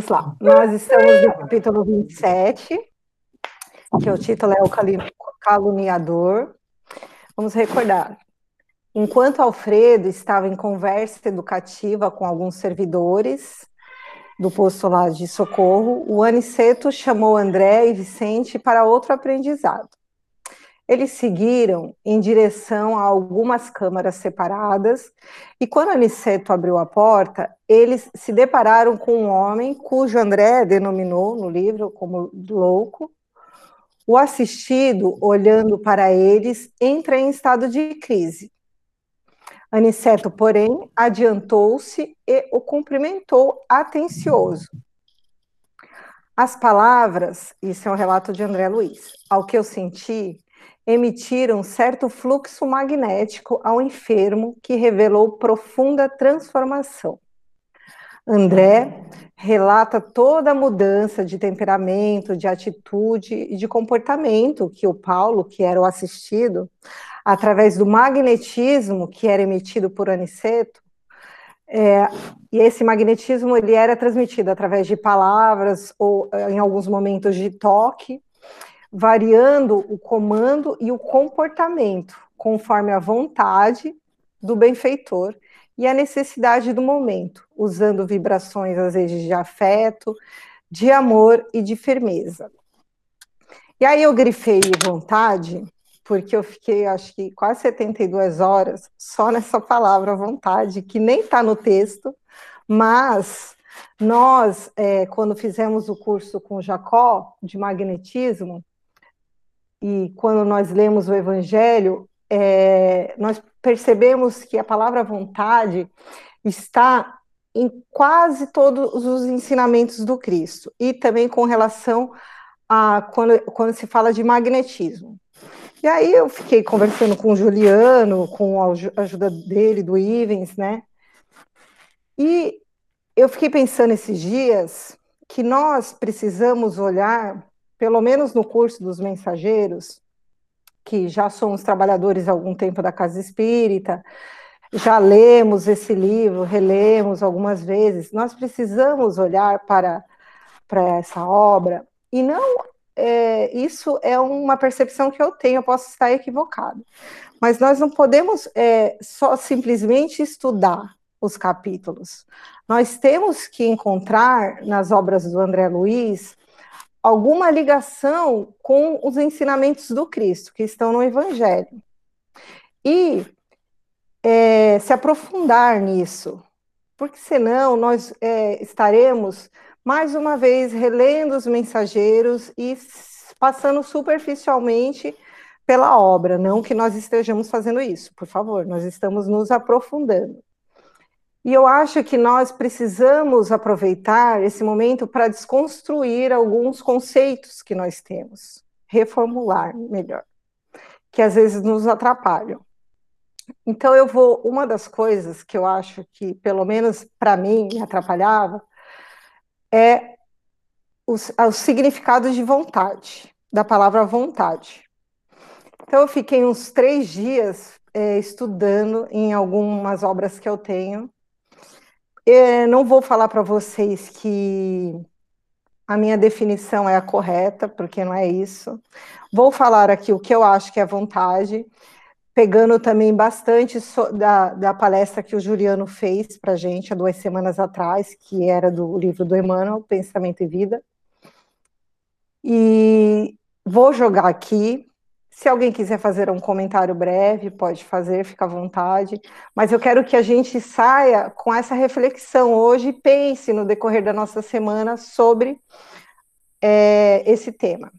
Vamos lá. Nós estamos no capítulo 27, que o título é O Caluniador. Vamos recordar. Enquanto Alfredo estava em conversa educativa com alguns servidores do posto lá de socorro, o Aniceto chamou André e Vicente para outro aprendizado. Eles seguiram em direção a algumas câmaras separadas, e quando Aniceto abriu a porta, eles se depararam com um homem cujo André denominou no livro como louco. O assistido, olhando para eles, entra em estado de crise. Aniceto, porém, adiantou-se e o cumprimentou atencioso. As palavras, isso é um relato de André Luiz, ao que eu senti, emitiram certo fluxo magnético ao enfermo que revelou profunda transformação. André relata toda a mudança de temperamento, de atitude e de comportamento que o Paulo, que era o assistido, através do magnetismo que era emitido por Aniceto, é, e esse magnetismo ele era transmitido através de palavras ou em alguns momentos de toque, variando o comando e o comportamento conforme a vontade do benfeitor e a necessidade do momento, usando vibrações às vezes de afeto, de amor e de firmeza. E aí eu grifei vontade, porque eu fiquei, acho que quase 72 horas só nessa palavra vontade, que nem está no texto, mas nós, é, quando fizemos o curso com Jacó de magnetismo, e quando nós lemos o Evangelho, é, nós percebemos que a palavra vontade está em quase todos os ensinamentos do Cristo, e também com relação a quando, quando se fala de magnetismo. E aí eu fiquei conversando com o Juliano, com a ajuda dele, do Ivens, né? E eu fiquei pensando esses dias que nós precisamos olhar pelo menos no curso dos mensageiros, que já somos trabalhadores há algum tempo da Casa Espírita, já lemos esse livro, relemos algumas vezes, nós precisamos olhar para, para essa obra e não. É, isso é uma percepção que eu tenho, eu posso estar equivocado, mas nós não podemos é, só simplesmente estudar os capítulos. Nós temos que encontrar nas obras do André Luiz alguma ligação com os ensinamentos do Cristo, que estão no Evangelho. E é, se aprofundar nisso, porque senão nós é, estaremos mais uma vez relendo os mensageiros e passando superficialmente pela obra, não que nós estejamos fazendo isso, por favor, nós estamos nos aprofundando. E eu acho que nós precisamos aproveitar esse momento para desconstruir alguns conceitos que nós temos, reformular melhor, que às vezes nos atrapalham. Então eu vou, uma das coisas que eu acho que, pelo menos para mim, me atrapalhava, é o, o significado de vontade, da palavra vontade. Então eu fiquei uns três dias é, estudando em algumas obras que eu tenho, eu não vou falar para vocês que a minha definição é a correta, porque não é isso. Vou falar aqui o que eu acho que é vontade, pegando também bastante so, da, da palestra que o Juliano fez para gente há duas semanas atrás, que era do livro do Emmanuel, Pensamento e Vida. E vou jogar aqui se alguém quiser fazer um comentário breve, pode fazer, fica à vontade. Mas eu quero que a gente saia com essa reflexão hoje e pense no decorrer da nossa semana sobre é, esse tema.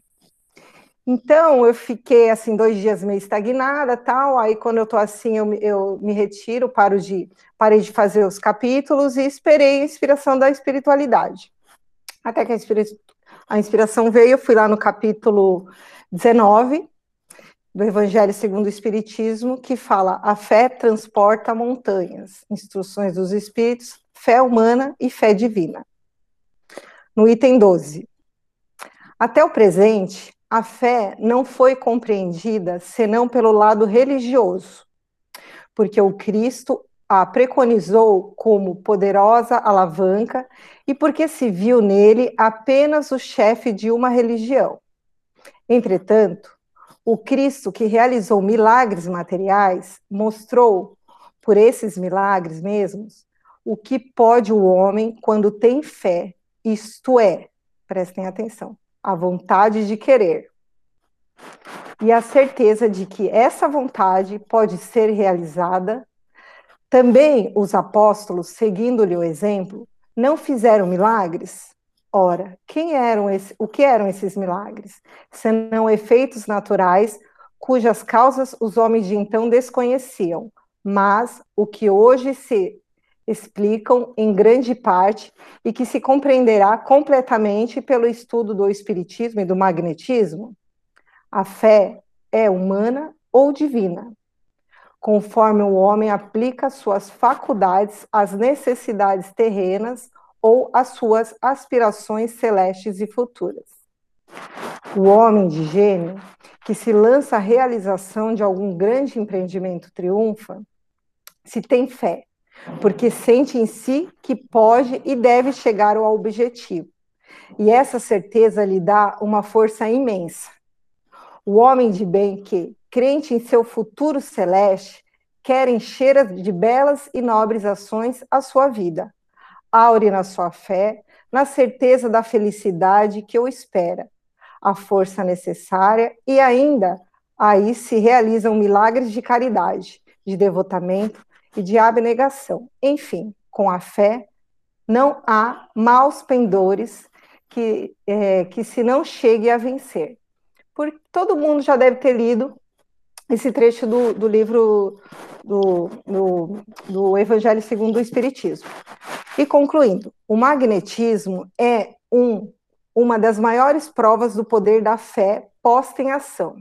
Então, eu fiquei, assim, dois dias meio estagnada, tal, aí quando eu tô assim, eu, eu me retiro, paro de, parei de fazer os capítulos e esperei a inspiração da espiritualidade. Até que a, inspira, a inspiração veio, eu fui lá no capítulo 19, do Evangelho segundo o Espiritismo, que fala: a fé transporta montanhas, instruções dos Espíritos, fé humana e fé divina. No item 12. Até o presente, a fé não foi compreendida senão pelo lado religioso, porque o Cristo a preconizou como poderosa alavanca e porque se viu nele apenas o chefe de uma religião. Entretanto, o Cristo que realizou milagres materiais mostrou, por esses milagres mesmos, o que pode o homem quando tem fé, isto é, prestem atenção, a vontade de querer. E a certeza de que essa vontade pode ser realizada. Também os apóstolos, seguindo-lhe o exemplo, não fizeram milagres? Ora, quem eram esse, o que eram esses milagres? Senão efeitos naturais, cujas causas os homens de então desconheciam, mas o que hoje se explicam em grande parte e que se compreenderá completamente pelo estudo do espiritismo e do magnetismo? A fé é humana ou divina, conforme o homem aplica suas faculdades às necessidades terrenas ou às suas aspirações celestes e futuras. O homem de gênio, que se lança à realização de algum grande empreendimento triunfa, se tem fé, porque sente em si que pode e deve chegar ao objetivo. E essa certeza lhe dá uma força imensa. O homem de bem que, crente em seu futuro celeste, quer encher de belas e nobres ações a sua vida, aure na sua fé, na certeza da felicidade que o espera, a força necessária e ainda aí se realizam milagres de caridade, de devotamento, e de abnegação. Enfim, com a fé, não há maus pendores que, é, que se não chegue a vencer. Porque todo mundo já deve ter lido esse trecho do, do livro do, do, do Evangelho segundo o Espiritismo. E concluindo, o magnetismo é um, uma das maiores provas do poder da fé posta em ação.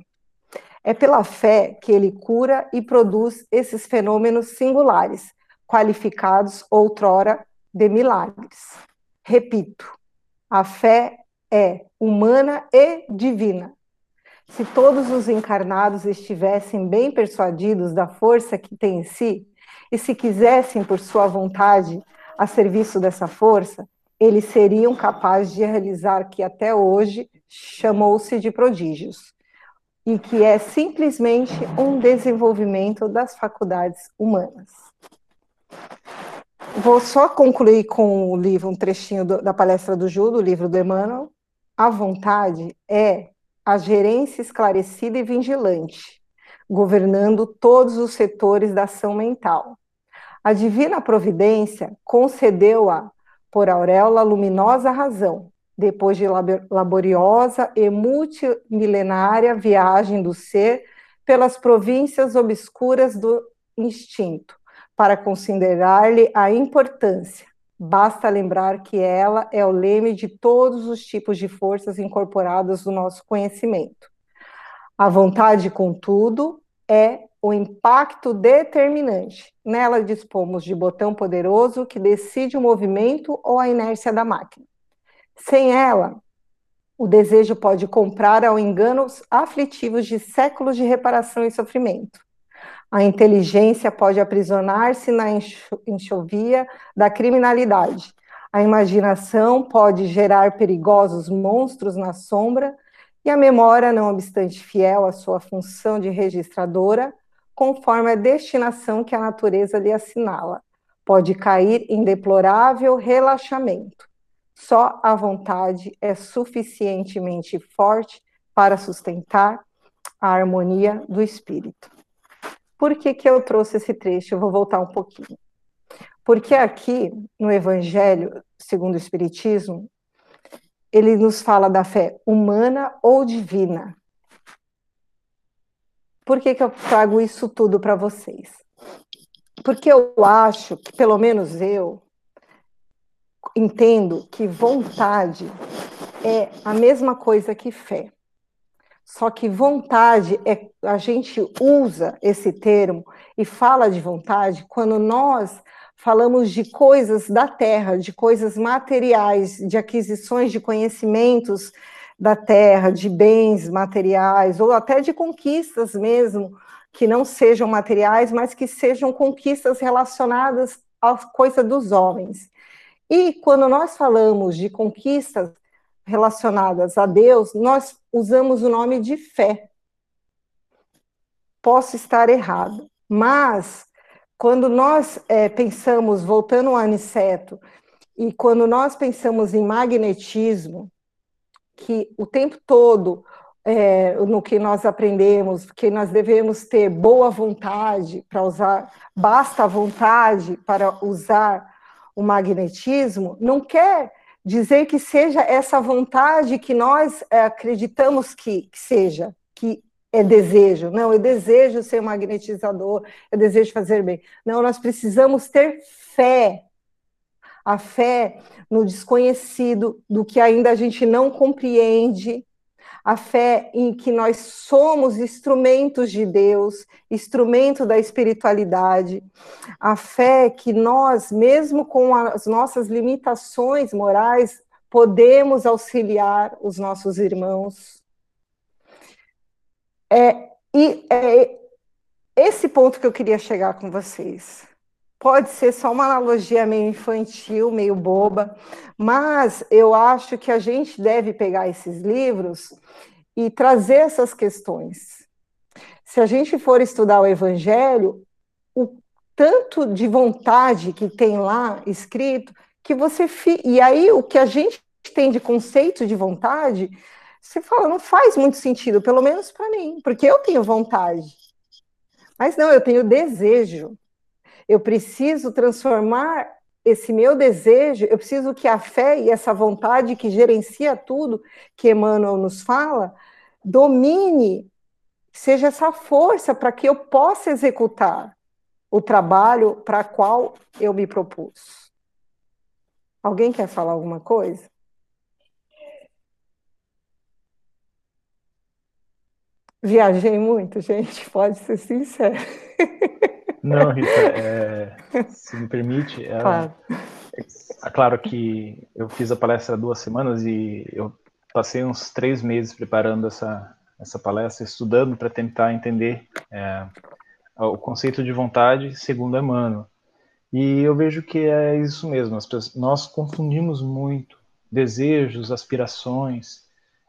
É pela fé que ele cura e produz esses fenômenos singulares, qualificados outrora de milagres. Repito, a fé é humana e divina. Se todos os encarnados estivessem bem persuadidos da força que tem em si, e se quisessem, por sua vontade, a serviço dessa força, eles seriam capazes de realizar que até hoje chamou-se de prodígios e que é simplesmente um desenvolvimento das faculdades humanas. Vou só concluir com o livro, um trechinho do, da palestra do Ju, do livro do Emmanuel. A vontade é a gerência esclarecida e vigilante, governando todos os setores da ação mental. A divina providência concedeu-a por auréola luminosa razão, depois de laboriosa e multimilenária viagem do ser pelas províncias obscuras do instinto, para considerar-lhe a importância. Basta lembrar que ela é o leme de todos os tipos de forças incorporadas no nosso conhecimento. A vontade, contudo, é o impacto determinante. Nela dispomos de botão poderoso que decide o movimento ou a inércia da máquina. Sem ela, o desejo pode comprar ao engano os aflitivos de séculos de reparação e sofrimento. A inteligência pode aprisionar-se na enxovia da criminalidade. A imaginação pode gerar perigosos monstros na sombra, e a memória, não obstante fiel à sua função de registradora, conforme a destinação que a natureza lhe assinala, pode cair em deplorável relaxamento. Só a vontade é suficientemente forte para sustentar a harmonia do espírito. Por que, que eu trouxe esse trecho? Eu vou voltar um pouquinho. Porque aqui, no Evangelho, segundo o Espiritismo, ele nos fala da fé humana ou divina. Por que, que eu trago isso tudo para vocês? Porque eu acho que, pelo menos eu, entendo que vontade é a mesma coisa que fé. Só que vontade é a gente usa esse termo e fala de vontade quando nós falamos de coisas da terra, de coisas materiais, de aquisições de conhecimentos da terra, de bens materiais ou até de conquistas mesmo que não sejam materiais, mas que sejam conquistas relacionadas à coisa dos homens. E quando nós falamos de conquistas relacionadas a Deus, nós usamos o nome de fé. Posso estar errado, mas quando nós é, pensamos, voltando ao Aniceto, e quando nós pensamos em magnetismo, que o tempo todo é, no que nós aprendemos, que nós devemos ter boa vontade para usar, basta vontade para usar o magnetismo, não quer dizer que seja essa vontade que nós é, acreditamos que, que seja, que é desejo. Não, eu desejo ser um magnetizador, eu desejo fazer bem. Não, nós precisamos ter fé. A fé no desconhecido, do que ainda a gente não compreende, a fé em que nós somos instrumentos de Deus, instrumento da espiritualidade, a fé que nós, mesmo com as nossas limitações morais, podemos auxiliar os nossos irmãos. É, e é esse ponto que eu queria chegar com vocês. Pode ser só uma analogia meio infantil, meio boba, mas eu acho que a gente deve pegar esses livros e trazer essas questões. Se a gente for estudar o Evangelho, o tanto de vontade que tem lá escrito, que você. Fi... E aí, o que a gente tem de conceito de vontade, você fala, não faz muito sentido, pelo menos para mim, porque eu tenho vontade. Mas não, eu tenho desejo. Eu preciso transformar esse meu desejo, eu preciso que a fé e essa vontade que gerencia tudo que Emmanuel nos fala, domine, seja essa força para que eu possa executar o trabalho para qual eu me propus. Alguém quer falar alguma coisa? Viajei muito, gente, pode ser sincero. Não, Rita, é, se me permite, é, claro. É, claro que eu fiz a palestra há duas semanas e eu passei uns três meses preparando essa, essa palestra, estudando para tentar entender é, o conceito de vontade segundo Emmanuel. E eu vejo que é isso mesmo, pessoas, nós confundimos muito desejos, aspirações,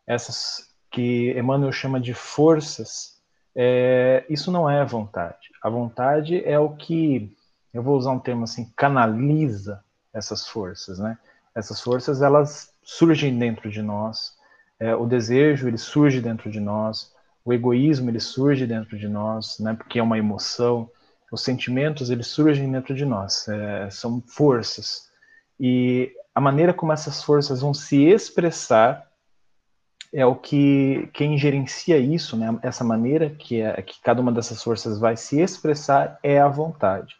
essas que Emmanuel chama de forças, é, isso não é vontade. A vontade é o que, eu vou usar um termo assim, canaliza essas forças, né? Essas forças, elas surgem dentro de nós, é, o desejo, ele surge dentro de nós, o egoísmo, ele surge dentro de nós, né? Porque é uma emoção, os sentimentos, eles surgem dentro de nós, é, são forças. E a maneira como essas forças vão se expressar é o que quem gerencia isso, né, essa maneira que, é, que cada uma dessas forças vai se expressar é a vontade.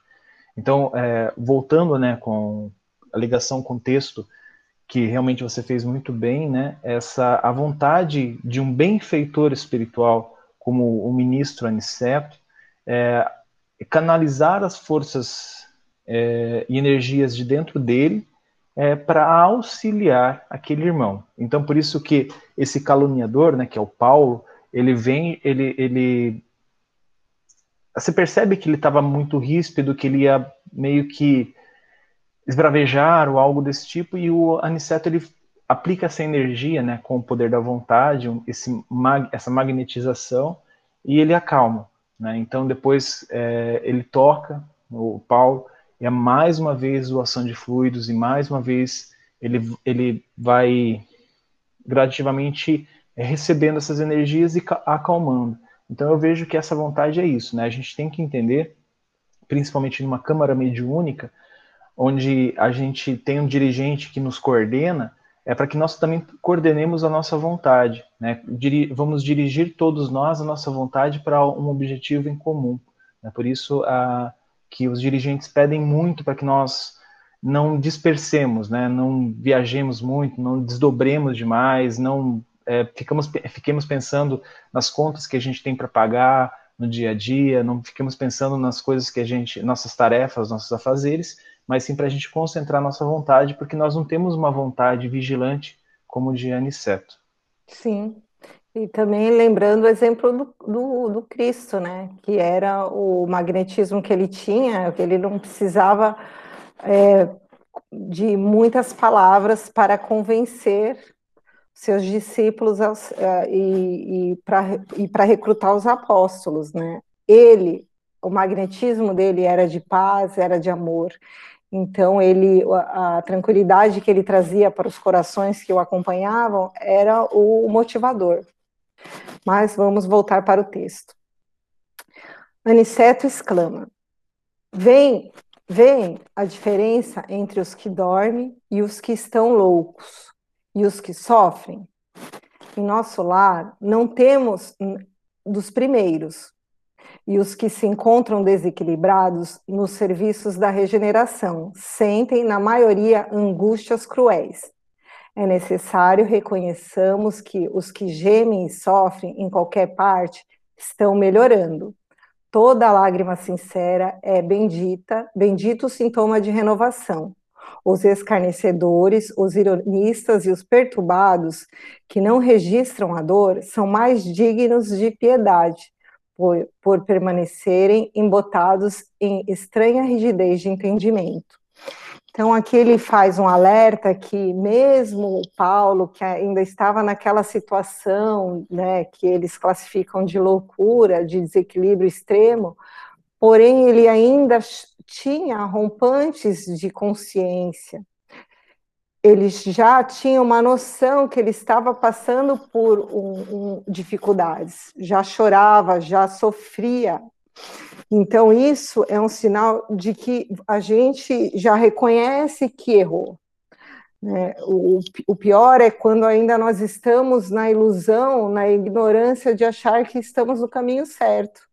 Então, é, voltando né, com a ligação com o texto, que realmente você fez muito bem, né, essa, a vontade de um benfeitor espiritual, como o ministro Aniceto, é, canalizar as forças é, e energias de dentro dele é, para auxiliar aquele irmão. Então, por isso que esse caluniador, né, que é o Paulo, ele vem, ele, ele você percebe que ele estava muito ríspido, que ele ia meio que esbravejar ou algo desse tipo, e o Aniceto ele aplica essa energia, né, com o poder da vontade, esse essa magnetização, e ele acalma. Né? Então depois é, ele toca o Paulo é mais uma vez doação de fluidos e mais uma vez ele, ele vai gradativamente é, recebendo essas energias e acalmando. Então eu vejo que essa vontade é isso, né? A gente tem que entender, principalmente numa câmara mediúnica, onde a gente tem um dirigente que nos coordena, é para que nós também coordenemos a nossa vontade, né? Vamos dirigir todos nós a nossa vontade para um objetivo em comum. Né? Por isso a que os dirigentes pedem muito para que nós não dispersemos, né? não viajemos muito, não desdobremos demais, não é, ficamos, fiquemos pensando nas contas que a gente tem para pagar no dia a dia, não fiquemos pensando nas coisas que a gente, nossas tarefas, nossos afazeres, mas sim para a gente concentrar nossa vontade, porque nós não temos uma vontade vigilante como de Aniceto. Sim, E também lembrando o exemplo do, do, do, Cristo, né? Que era o magnetismo que ele tinha, que ele não precisava é, de muitas palavras para convencer seus discípulos aos, uh, e, e para recrutar os apóstolos, né? Ele, o magnetismo dele era de paz, era de amor. Então ele, a, a tranquilidade que ele trazia para os corações que o acompanhavam era o motivador. Mas vamos voltar para o texto. Aniceto exclama: Vem, vem a diferença entre os que dormem e os que estão loucos e os que sofrem, em nosso lar, não temos dos primeiros, e os que se encontram desequilibrados nos serviços da regeneração sentem, na maioria, angústias cruéis. É necessário reconheçamos que os que gemem e sofrem em qualquer parte estão melhorando. Toda lágrima sincera é bendita, bendito sintoma de renovação os escarnecedores, os ironistas e os perturbados, que não registram a dor, são mais dignos de piedade, por, por permanecerem embotados em estranha rigidez de entendimento. Então, aqui ele faz um alerta que, mesmo Paulo, que ainda estava naquela situação né, que eles classificam de loucura, de desequilíbrio extremo, porém ele ainda tinha rompantes de consciência. Ele já tinha uma noção que ele estava passando por um, um, dificuldades, já chorava, já sofria. Então, isso é um sinal de que a gente já reconhece que errou. Né? O, o pior é quando ainda nós estamos na ilusão, na ignorância de achar que estamos no caminho certo.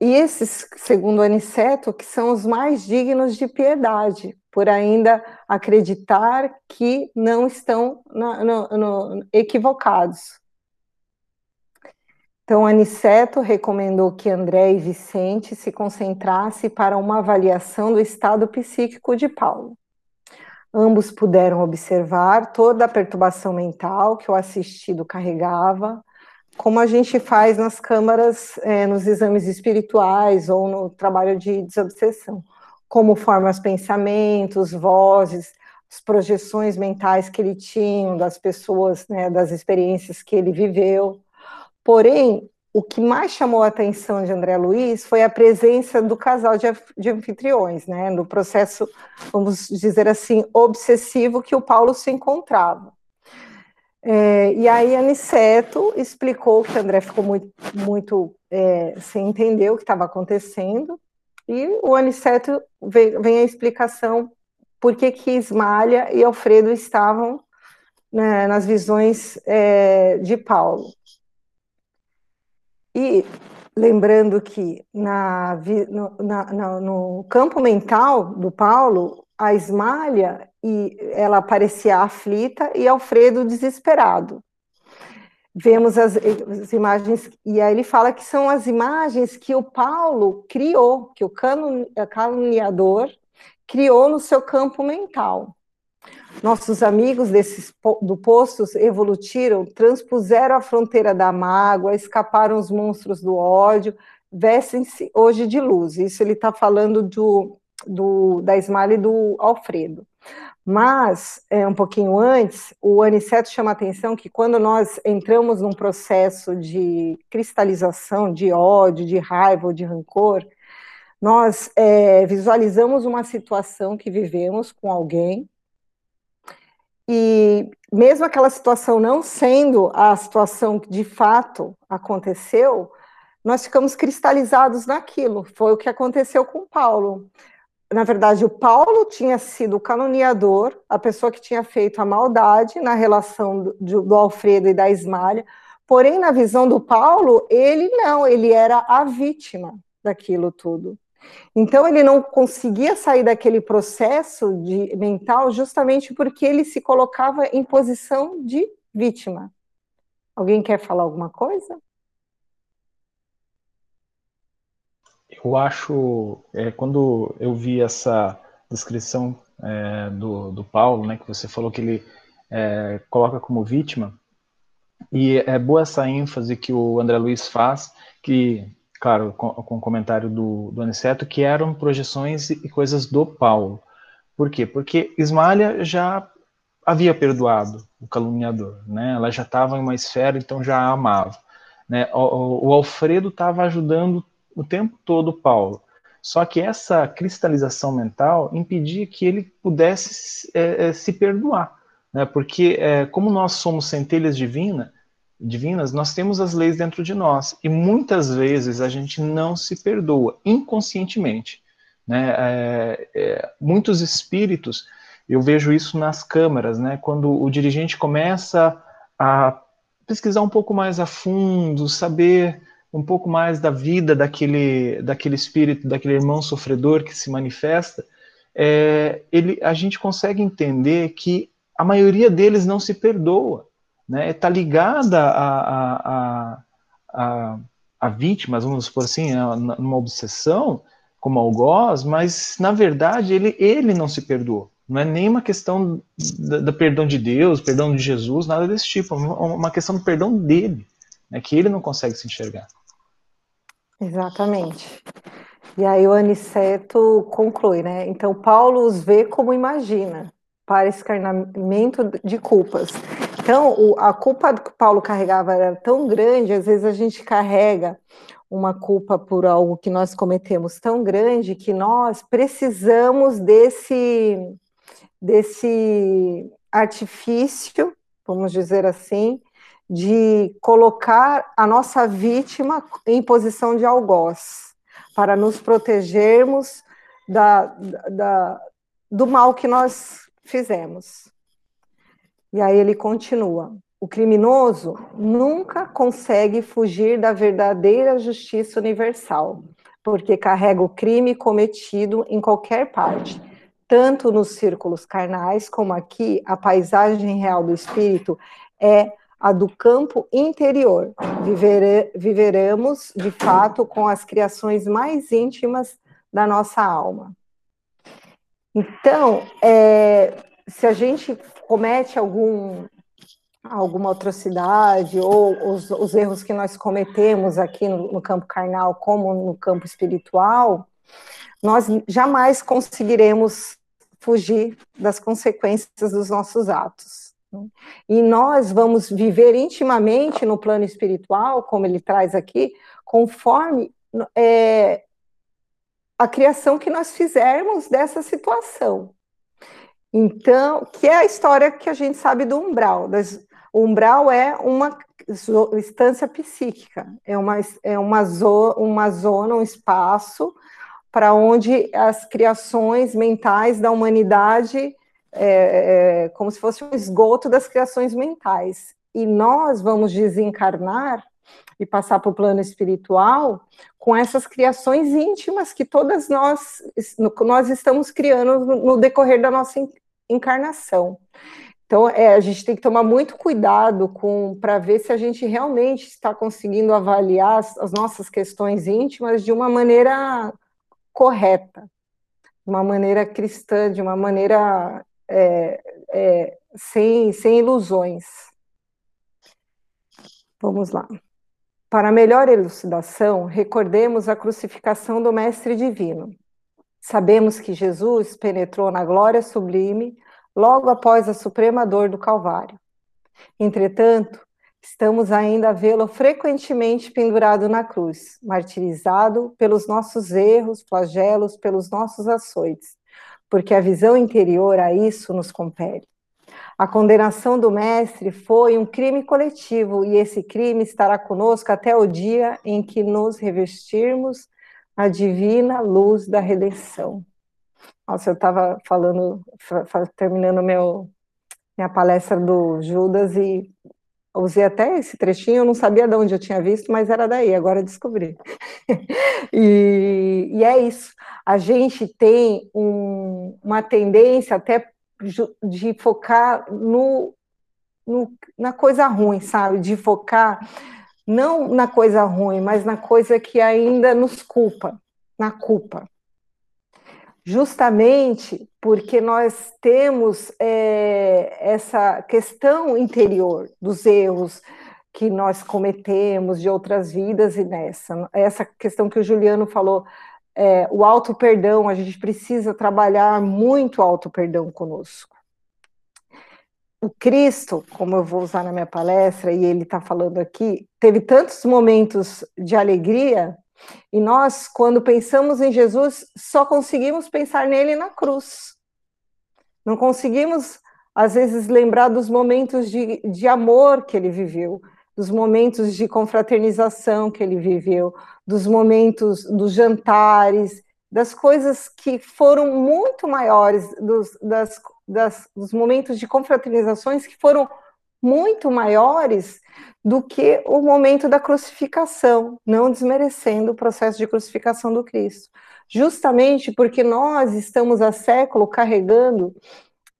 E esses, segundo Aniceto, que são os mais dignos de piedade, por ainda acreditar que não estão no, no, equivocados. Então, Aniceto recomendou que André e Vicente se concentrassem para uma avaliação do estado psíquico de Paulo. Ambos puderam observar toda a perturbação mental que o assistido carregava, como a gente faz nas câmaras, é, nos exames espirituais ou no trabalho de desobsessão, como forma os pensamentos, vozes, as projeções mentais que ele tinha das pessoas, né, das experiências que ele viveu. Porém, o que mais chamou a atenção de André Luiz foi a presença do casal de, de anfitriões, né, no processo, vamos dizer assim, obsessivo que o Paulo se encontrava. É, e aí Aniceto explicou que André ficou muito, muito é, sem entender o que estava acontecendo, e o Aniceto vem, vem, a explicação por que que Ismália e Alfredo estavam né, nas visões é, de Paulo. E lembrando que na, no, na, no campo mental do Paulo, a Ismália e ela parecia aflita e Alfredo desesperado. Vemos as, as, imagens, e aí ele fala que são as imagens que o Paulo criou, que o caluniador criou no seu campo mental. Nossos amigos desses, do Postos evolutiram, transpuseram a fronteira da mágoa, escaparam os monstros do ódio, vestem-se hoje de luz. Isso ele está falando do, do, da Smile e do Alfredo. Mas, é, um pouquinho antes, o Aniceto chama a atenção que quando nós entramos num processo de cristalização, de ódio, de raiva ou de rancor, nós é, visualizamos uma situação que vivemos com alguém, e mesmo aquela situação não sendo a situação que de fato aconteceu, nós ficamos cristalizados naquilo. Foi o que aconteceu com Paulo na verdade, o Paulo tinha sido o caluniador, a pessoa que tinha feito a maldade na relação do, do Alfredo e da Ismalha, porém, na visão do Paulo, ele não, ele era a vítima daquilo tudo. Então, ele não conseguia sair daquele processo de mental justamente porque ele se colocava em posição de vítima. Alguém quer falar alguma coisa? eu acho, é, quando eu vi essa descrição é, do, do Paulo, né, que você falou que ele é, coloca como vítima, E é boa essa ênfase que o André Luiz faz, que, claro, com, com o comentário do, do Aniceto, que eram projeções e coisas do Paulo. Por quê? Porque Ismália já havia perdoado o caluniador, né? Ela já estava em uma esfera, então já a amava. Né? O, o Alfredo estava ajudando o tempo todo Paulo. Só que essa cristalização mental impedia que ele pudesse é, é, se perdoar, né? Porque é, como nós somos centelhas divina, divinas, nós temos as leis dentro de nós e muitas vezes a gente não se perdoa inconscientemente, né? É, é, muitos espíritos, eu vejo isso nas câmaras, né? Quando o dirigente começa a pesquisar um pouco mais a fundo, saber um pouco mais da vida daquele, daquele espírito, daquele irmão sofredor que se manifesta, é, ele, a gente consegue entender que a maioria deles não se perdoa, né? Está ligada a, a, a, a, vítimas, vamos supor assim, numa obsessão, como algoz, mas na verdade ele, ele não se perdoou. Não é nem uma questão do perdão de Deus, perdão de Jesus, nada desse tipo. É uma questão do perdão dele, né, que ele não consegue se enxergar. Exatamente. E aí o Aniceto conclui, né? Então Paulo os vê como imagina, para escarnamento de culpas. Então, o, a culpa que Paulo carregava era tão grande, às vezes a gente carrega uma culpa por algo que nós cometemos tão grande que nós precisamos desse desse artifício, vamos dizer assim, de colocar a nossa vítima em posição de algoz, para nos protegermos da, da, do mal que nós fizemos. E aí ele continua: o criminoso nunca consegue fugir da verdadeira justiça universal, porque carrega o crime cometido em qualquer parte, tanto nos círculos carnais como aqui, a paisagem real do espírito é a do campo interior. Vivere, viveremos, de fato, com as criações mais íntimas da nossa alma. Então, é, se a gente comete algum, alguma atrocidade ou os, os erros que nós cometemos aqui no, no campo carnal, como no campo espiritual, nós jamais conseguiremos fugir das consequências dos nossos atos. E nós vamos viver intimamente no plano espiritual, como ele traz aqui, conforme é, a criação que nós fizermos dessa situação. Então, que é a história que a gente sabe do umbral. O umbral é uma instância psíquica, é uma, é uma, zo, uma zona, um espaço para onde as criações mentais da humanidade é, é, como se fosse um esgoto das criações mentais. E nós vamos desencarnar e passar para o plano espiritual com essas criações íntimas que todas nós, nós estamos criando no decorrer da nossa encarnação. Então, é, a gente tem que tomar muito cuidado com para ver se a gente realmente está conseguindo avaliar as, as nossas questões íntimas de uma maneira correta, de uma maneira cristã, de uma maneira é, é, sem, sem ilusões. Vamos lá. Para melhor elucidação, recordemos a crucificação do Mestre Divino. Sabemos que Jesus penetrou na glória sublime logo após a suprema dor do Calvário. Entretanto, estamos ainda a vê-lo frequentemente pendurado na cruz, martirizado pelos nossos erros, flagelos, pelos nossos açoites, porque a visão interior a isso nos compele. A condenação do Mestre foi um crime coletivo e esse crime estará conosco até o dia em que nos revestirmos a divina luz da redenção. Nossa, eu estava falando, terminando meu, minha palestra do Judas e usei até esse trechinho, eu não sabia de onde eu tinha visto, mas era daí, agora descobri. e, e, é isso. A gente tem um, uma tendência até de focar no, no, na coisa ruim, sabe? De focar não na coisa ruim, mas na coisa que ainda nos culpa, na culpa justamente porque nós temos é, essa questão interior dos erros, que nós cometemos de outras vidas e nessa. Essa questão que o Juliano falou, é, o auto-perdão, a gente precisa trabalhar muito auto-perdão conosco. O Cristo, como eu vou usar na minha palestra, e ele está falando aqui, teve tantos momentos de alegria, e nós, quando pensamos em Jesus, só conseguimos pensar nele na cruz. Não conseguimos, às vezes, lembrar dos momentos de, de amor que ele viveu, dos momentos de confraternização que ele viveu, dos momentos dos jantares, das coisas que foram muito maiores, dos, das, das, dos momentos de confraternizações que foram muito maiores do que o momento da crucificação, não desmerecendo o processo de crucificação do Cristo. Justamente porque nós estamos há século carregando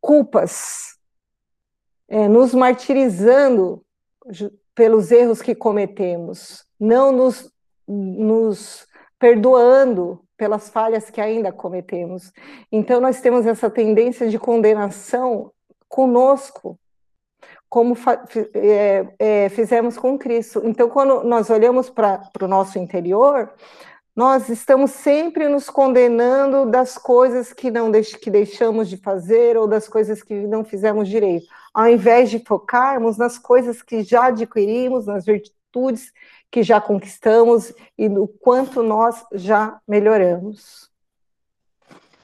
culpas, é, nos martirizando pelos erros que cometemos, não nos, nos perdoando pelas falhas que ainda cometemos. Então, nós temos essa tendência de condenação conosco, como é, é, fizemos com Cristo. Então, quando nós olhamos para o nosso interior, nós estamos sempre nos condenando das coisas que não deix que deixamos de fazer ou das coisas que não fizemos direito ao invés de focarmos nas coisas que já adquirimos, nas virtudes que já conquistamos e no quanto nós já melhoramos.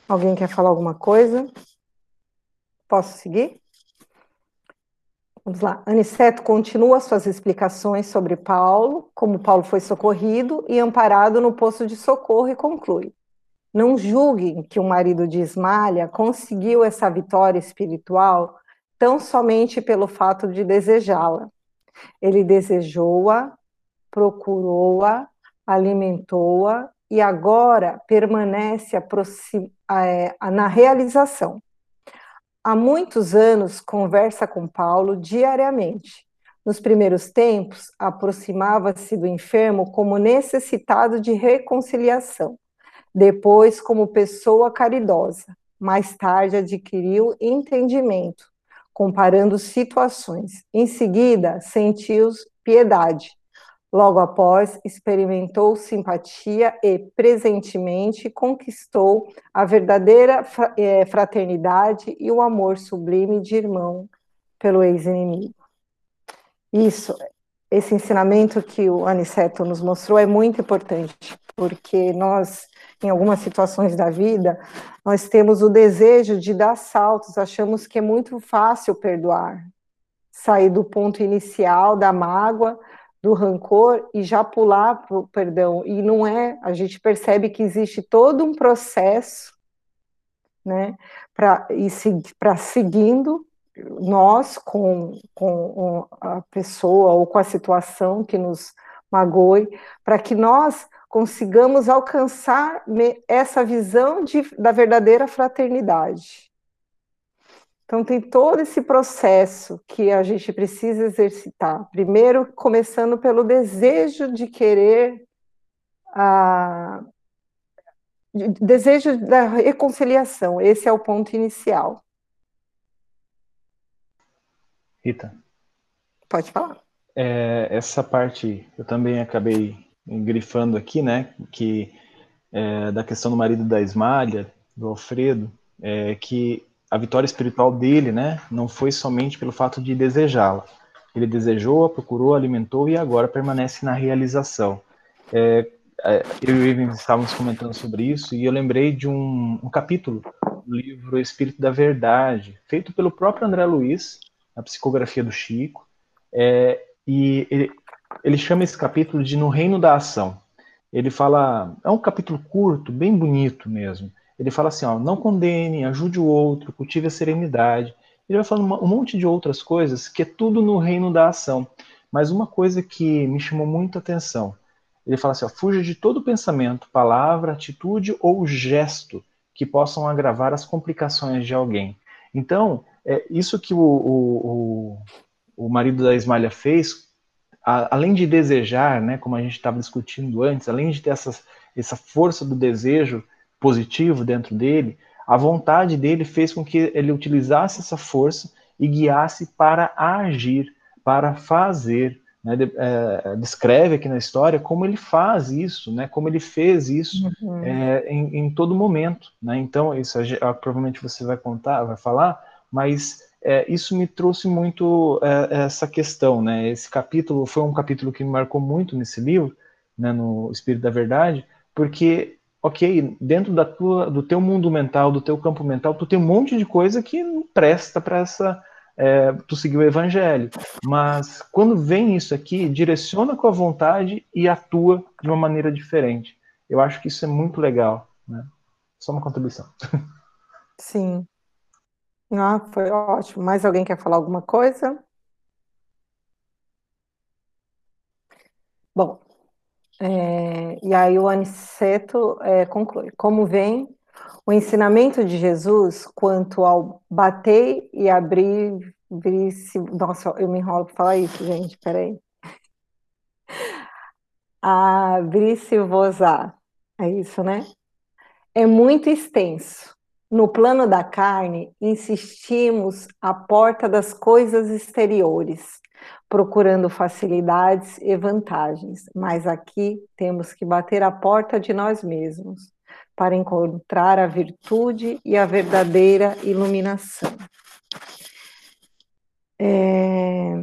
Alguém quer falar alguma coisa? Posso seguir? Vamos lá. Aniceto continua suas explicações sobre Paulo, como Paulo foi socorrido e amparado no posto de socorro e conclui. Não julguem que o marido de Ismalha conseguiu essa vitória espiritual tão somente pelo fato de desejá-la. Ele desejou-a, procurou-a, alimentou-a e agora permanece é, na realização. Há muitos anos conversa com Paulo diariamente. Nos primeiros tempos, aproximava-se do enfermo como necessitado de reconciliação, depois, como pessoa caridosa. Mais tarde, adquiriu entendimento comparando situações. Em seguida, sentiu piedade. Logo após, experimentou simpatia e, presentemente, conquistou a verdadeira é, fraternidade e o amor sublime de irmão pelo ex-inimigo. Isso, esse ensinamento que o Aniceto nos mostrou é muito importante, porque nós em algumas situações da vida, nós temos o desejo de dar saltos, achamos que é muito fácil perdoar, sair do ponto inicial da mágoa, do rancor e já pular para o perdão. E não é, a gente percebe que existe todo um processo, né, para para seguindo nós com, com a pessoa ou com a situação que nos magoe, para que nós consigamos alcançar essa visão de, da verdadeira fraternidade. Então, tem todo esse processo que a gente precisa exercitar. Primeiro, começando pelo desejo de querer, a, desejo da reconciliação. Esse é o ponto inicial. Rita. Pode falar. É, essa parte eu também acabei grifando aqui, né, que é, da questão do marido da Esmalha, do Alfredo, é, que a vitória espiritual dele, né, não foi somente pelo fato de desejá-la. Ele desejou, procurou, alimentou e agora permanece na realização. É, é eu e Ivan estávamos comentando sobre isso e eu lembrei de um, um capítulo do livro Espírito da Verdade, feito pelo próprio André Luiz, na psicografia do Chico, é, e ele, ele chama esse capítulo de No Reino da Ação. Ele fala, é um capítulo curto, bem bonito mesmo. Ele fala assim, ó, não condene, ajude o outro, cultive a serenidade. Ele vai falando um monte de outras coisas que é tudo no reino da ação. Mas uma coisa que me chamou muita atenção, ele fala assim, ó, fuja de todo pensamento, palavra, atitude ou gesto que possam agravar as complicações de alguém. Então, é isso que o, o, o, o marido da Ismalha fez a, além de desejar, né, como a gente estava discutindo antes, além de ter essa, essa força do desejo positivo dentro dele, a vontade dele fez com que ele utilizasse essa força e guiasse para agir, para fazer, né, é, descreve aqui na história como ele faz isso, né, como ele fez isso uhum. é, em, em, todo momento. Né? Então, isso provavelmente você vai contar, vai falar, mas é, isso me trouxe muito é, essa questão. Né? Esse capítulo foi um capítulo que me marcou muito nesse livro, né, no Espírito da Verdade, porque ok, dentro da tua, do teu mundo mental, do teu campo mental, tu tem um monte de coisa que não presta para essa é, tu seguir o evangelho. Mas quando vem isso aqui, direciona com a vontade e atua de uma maneira diferente. Eu acho que isso é muito legal. Né? Só uma contribuição. Sim. Ah, foi ótimo. Mais alguém quer falar alguma coisa? Bom, é, e aí o Aniceto é, conclui. Como vem, o ensinamento de Jesus quanto ao bater e abrir, se nossa, eu me enrolo para falar isso, gente, peraí. Abrir-se-vos-á, é isso, né? É muito extenso. No plano da carne, insistimos à porta das coisas exteriores, procurando facilidades e vantagens, mas aqui temos que bater a porta de nós mesmos para encontrar a virtude e a verdadeira iluminação. É...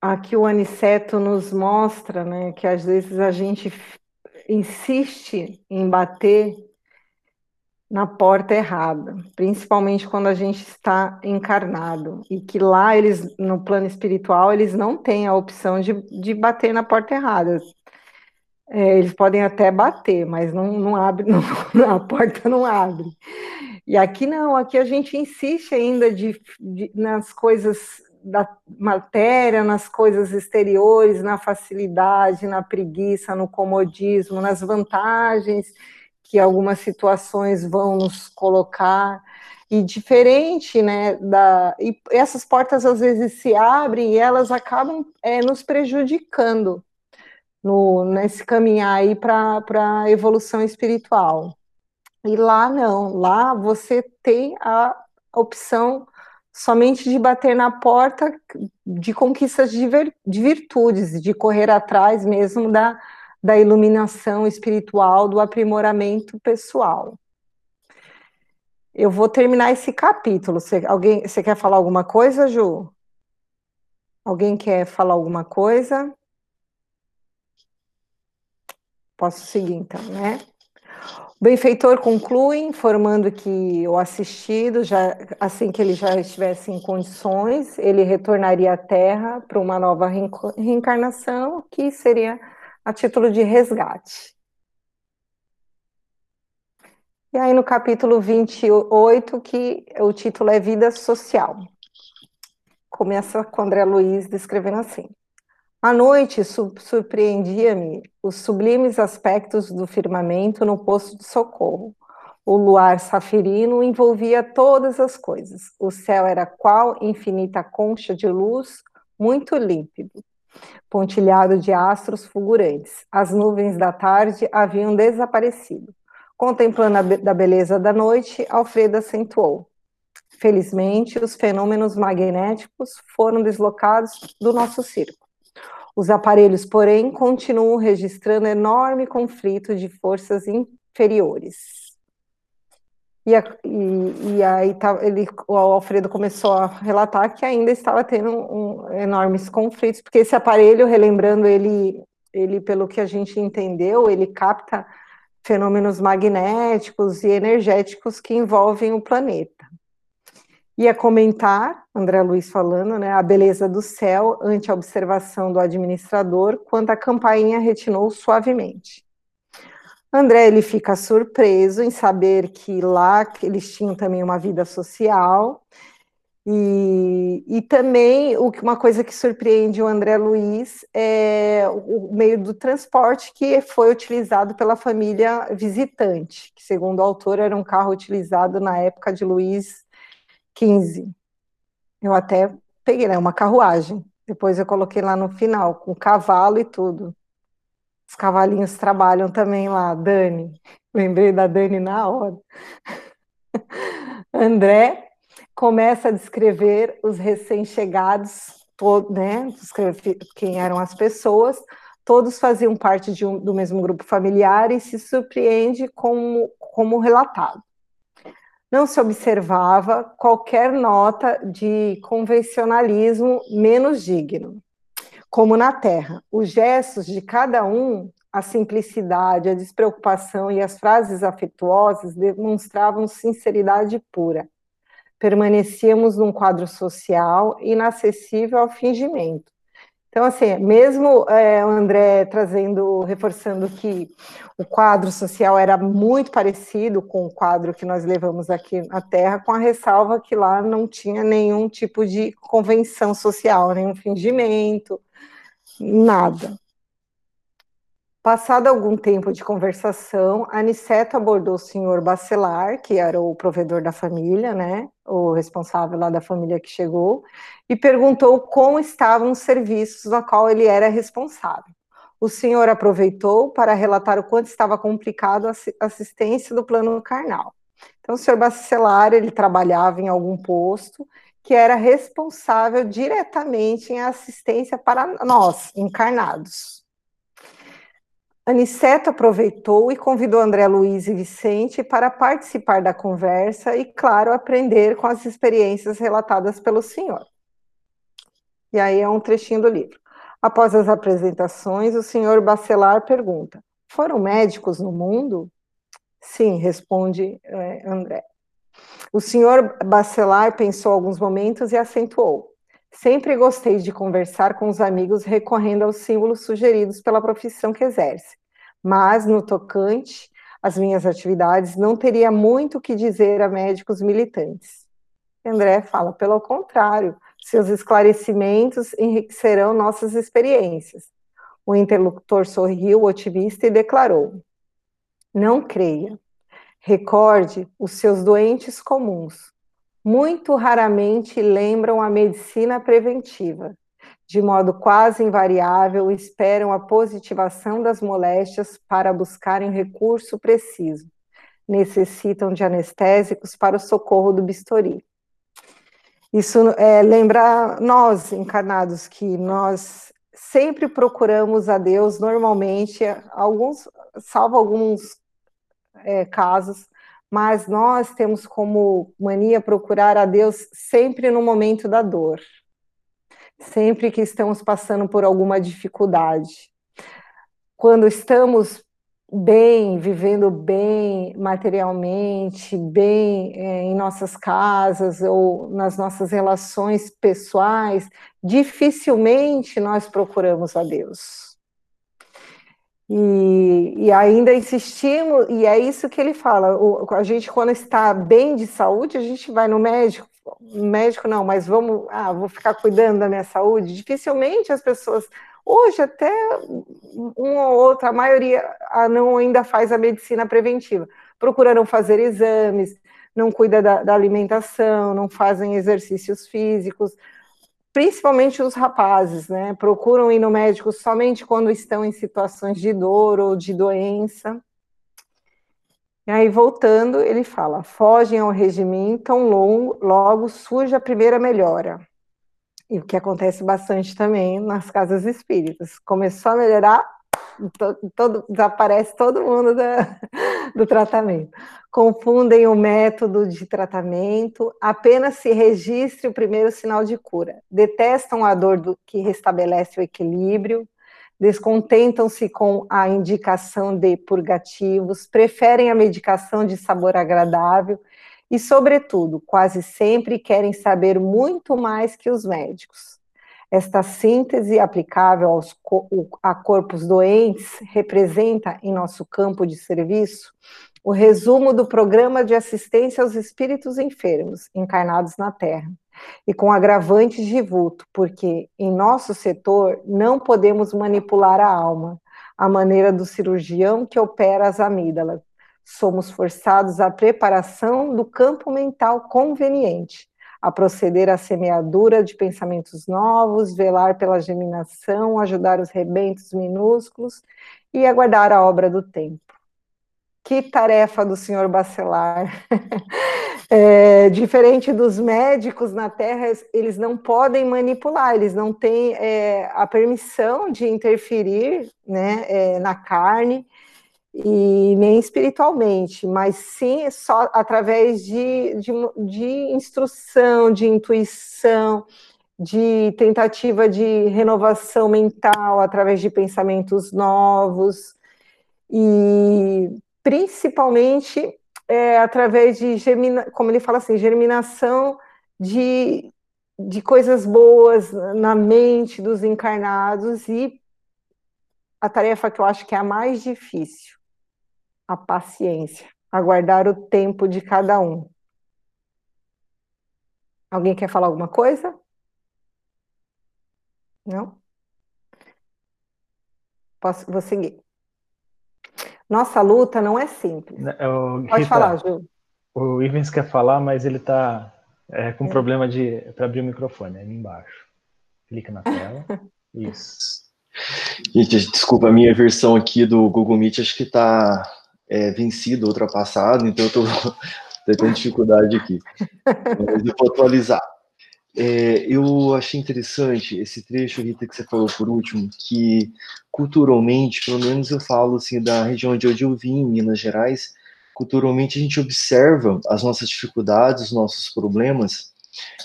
Aqui o Aniceto nos mostra né, que às vezes a gente insiste em bater na porta errada, principalmente quando a gente está encarnado, e que lá eles, no plano espiritual, eles não têm a opção de, de bater na porta errada. É, eles podem até bater, mas não, não abre, não, a porta não abre. E aqui não, aqui a gente insiste ainda de, de, nas coisas da matéria, nas coisas exteriores, na facilidade, na preguiça, no comodismo, nas vantagens que algumas situações vão nos colocar. E diferente, né, da, e essas portas às vezes se abrem e elas acabam é, nos prejudicando no, nesse caminhar aí para a evolução espiritual. E lá não, lá você tem a opção somente de bater na porta de conquistas de, vir, de virtudes, de correr atrás mesmo da, da iluminação espiritual, do aprimoramento pessoal. Eu vou terminar esse capítulo. Você, alguém, você quer falar alguma coisa, Ju? Alguém quer falar alguma coisa? Posso seguir então, né? O benfeitor conclui informando que o assistido, já, assim que ele já estivesse em condições, ele retornaria à Terra para uma nova reencarnação, que seria a título de resgate. E aí no capítulo 28, que o título é Vida Social. Começa com André Luiz descrevendo assim. À noite surpreendia-me os sublimes aspectos do firmamento no posto de socorro. O luar safirino envolvia todas as coisas. O céu era qual infinita concha de luz, muito límpido, pontilhado de astros fulgurantes. As nuvens da tarde haviam desaparecido. Contemplando a be da beleza da noite, Alfredo acentuou. Felizmente, os fenômenos magnéticos foram deslocados do nosso circo. Os aparelhos, porém, continuam registrando enorme conflito de forças inferiores. E, a, e, e aí tá, ele, o Alfredo começou a relatar que ainda estava tendo um, enormes conflitos, porque esse aparelho, relembrando ele, ele, pelo que a gente entendeu, ele capta fenômenos magnéticos e energéticos que envolvem o planeta ia comentar, André Luiz falando, né, a beleza do céu ante a observação do administrador, quando a campainha retinou suavemente. André ele fica surpreso em saber que lá eles tinham também uma vida social e, e também uma coisa que surpreende o André Luiz é o meio do transporte que foi utilizado pela família visitante, que segundo o autor era um carro utilizado na época de Luiz 15. Eu até peguei, né, uma carruagem. Depois eu coloquei lá no final, com cavalo e tudo. Os cavalinhos trabalham também lá, Dani. Lembrei da Dani na hora. André começa a descrever os recém-chegados né, quem eram as pessoas, todos faziam parte um, do mesmo grupo familiar e se surpreende como, como relatado. Não se observava qualquer nota de convencionalismo menos digno. Como na Terra, os gestos de cada um, a simplicidade, a despreocupação e as frases afetuosas demonstravam sinceridade pura. Permanecíamos num quadro social inacessível ao fingimento então, assim, mesmo é, o André trazendo, reforçando que o quadro social era muito parecido com o quadro que nós levamos aqui na Terra, com a ressalva que lá não tinha nenhum tipo de convenção social, nenhum fingimento, nada. Passado algum tempo de conversação, Aniceto abordou o senhor Bacelar, que era o provedor da família, né, o responsável lá da família que chegou, e perguntou como estavam os serviços a qual ele era responsável. O senhor aproveitou para relatar o quanto estava complicado a assistência do plano carnal. Então, o senhor Bacelar, ele trabalhava em algum posto que era responsável diretamente em assistência para nós, encarnados. Aniceto aproveitou e convidou André Luiz e Vicente para participar da conversa e, claro, aprender com as experiências relatadas pelo senhor. E aí é um trechinho do livro. Após as apresentações, o senhor Bacelar pergunta: Foram médicos no mundo? Sim, responde é, André. O senhor Bacelar pensou alguns momentos e acentuou: Sempre gostei de conversar com os amigos recorrendo aos símbolos sugeridos pela profissão que exerce, mas no tocante às minhas atividades não teria muito o que dizer a médicos militantes. André fala, pelo contrário, seus esclarecimentos enriquecerão nossas experiências. O interlocutor sorriu, otimista, e declarou: Não creia. Recorde os seus doentes comuns, muito raramente lembram a medicina preventiva. De modo quase invariável, esperam a positivação das moléstias para buscarem recurso preciso. Necessitam de anestésicos para o socorro do bisturi. Isso é, lembra nós, encarnados, que nós sempre procuramos a Deus, normalmente, alguns, salvo alguns é, casos, mas nós temos como mania procurar a Deus sempre no momento da dor, sempre que estamos passando por alguma dificuldade. Quando estamos bem, vivendo bem materialmente, bem é, em nossas casas ou nas nossas relações pessoais, dificilmente nós procuramos a Deus. E, e, ainda insistimos, e é isso que ele fala: o, a gente, quando está bem de saúde, a gente vai no médico, médico não, mas vamos, ah, vou ficar cuidando da minha saúde. Dificilmente as pessoas, hoje até uma ou outra, a maioria não ainda faz a medicina preventiva, procuraram fazer exames, não cuida da, da alimentação, não fazem exercícios físicos, principalmente os rapazes, né? Procuram ir no médico somente quando estão em situações de dor ou de doença. E aí, voltando, ele fala: fogem ao regime tão longo, logo surge a primeira melhora. E o que acontece bastante também nas casas espíritas. Começou a melhorar, todo, desaparece todo mundo da, do tratamento. Confundem o método de tratamento, apenas se registre o primeiro sinal de cura. Detestam a dor do, que restabelece o equilíbrio, descontentam-se com a indicação de purgativos, preferem a medicação de sabor agradável e, sobretudo, quase sempre querem saber muito mais que os médicos. Esta síntese aplicável aos, a corpos doentes representa, em nosso campo de serviço, o resumo do programa de assistência aos espíritos enfermos encarnados na Terra, e com agravantes de vulto, porque em nosso setor não podemos manipular a alma, à maneira do cirurgião que opera as amígdalas. Somos forçados à preparação do campo mental conveniente, a proceder à semeadura de pensamentos novos, velar pela germinação, ajudar os rebentos minúsculos e aguardar a obra do tempo. que tarefa do senhor Bacelar. É, diferente dos médicos na Terra, eles não podem manipular, eles não têm é, a permissão de interferir né, é, na carne e nem espiritualmente, mas sim só através de, de, de instrução, de intuição, de tentativa de renovação mental através de pensamentos novos. E principalmente é, através de germina, como ele fala assim, germinação de, de coisas boas na mente dos encarnados e a tarefa que eu acho que é a mais difícil, a paciência, aguardar o tempo de cada um. Alguém quer falar alguma coisa? Não? Posso, vou seguir. Nossa luta não é simples. O, Pode Rita, falar, Ju. O Ivens quer falar, mas ele está é, com é. problema de para abrir o microfone ali embaixo. Clica na tela. Isso. Gente, desculpa, a minha versão aqui do Google Meet acho que está é, vencido, ultrapassado, então eu estou tendo dificuldade aqui. Mas eu vou atualizar. É, eu achei interessante esse trecho, Rita, que você falou por último, que culturalmente, pelo menos eu falo assim da região de onde eu vim, em Minas Gerais, culturalmente a gente observa as nossas dificuldades, os nossos problemas,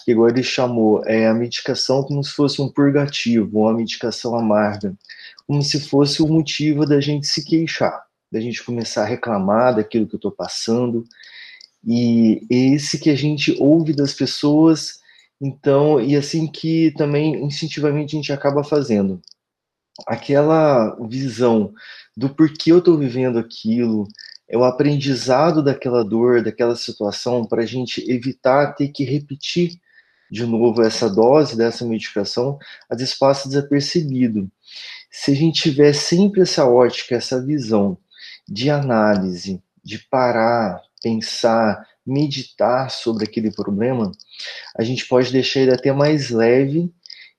que igual ele chamou é, a medicação como se fosse um purgativo, uma medicação amarga, como se fosse o motivo da gente se queixar, da gente começar a reclamar daquilo que eu estou passando, e esse que a gente ouve das pessoas então, e assim que também instintivamente a gente acaba fazendo. Aquela visão do porquê eu estou vivendo aquilo, é o aprendizado daquela dor, daquela situação, para a gente evitar ter que repetir de novo essa dose dessa medicação, a vezes passa desapercebido. Se a gente tiver sempre essa ótica, essa visão de análise, de parar, pensar, meditar sobre aquele problema, a gente pode deixar ele até mais leve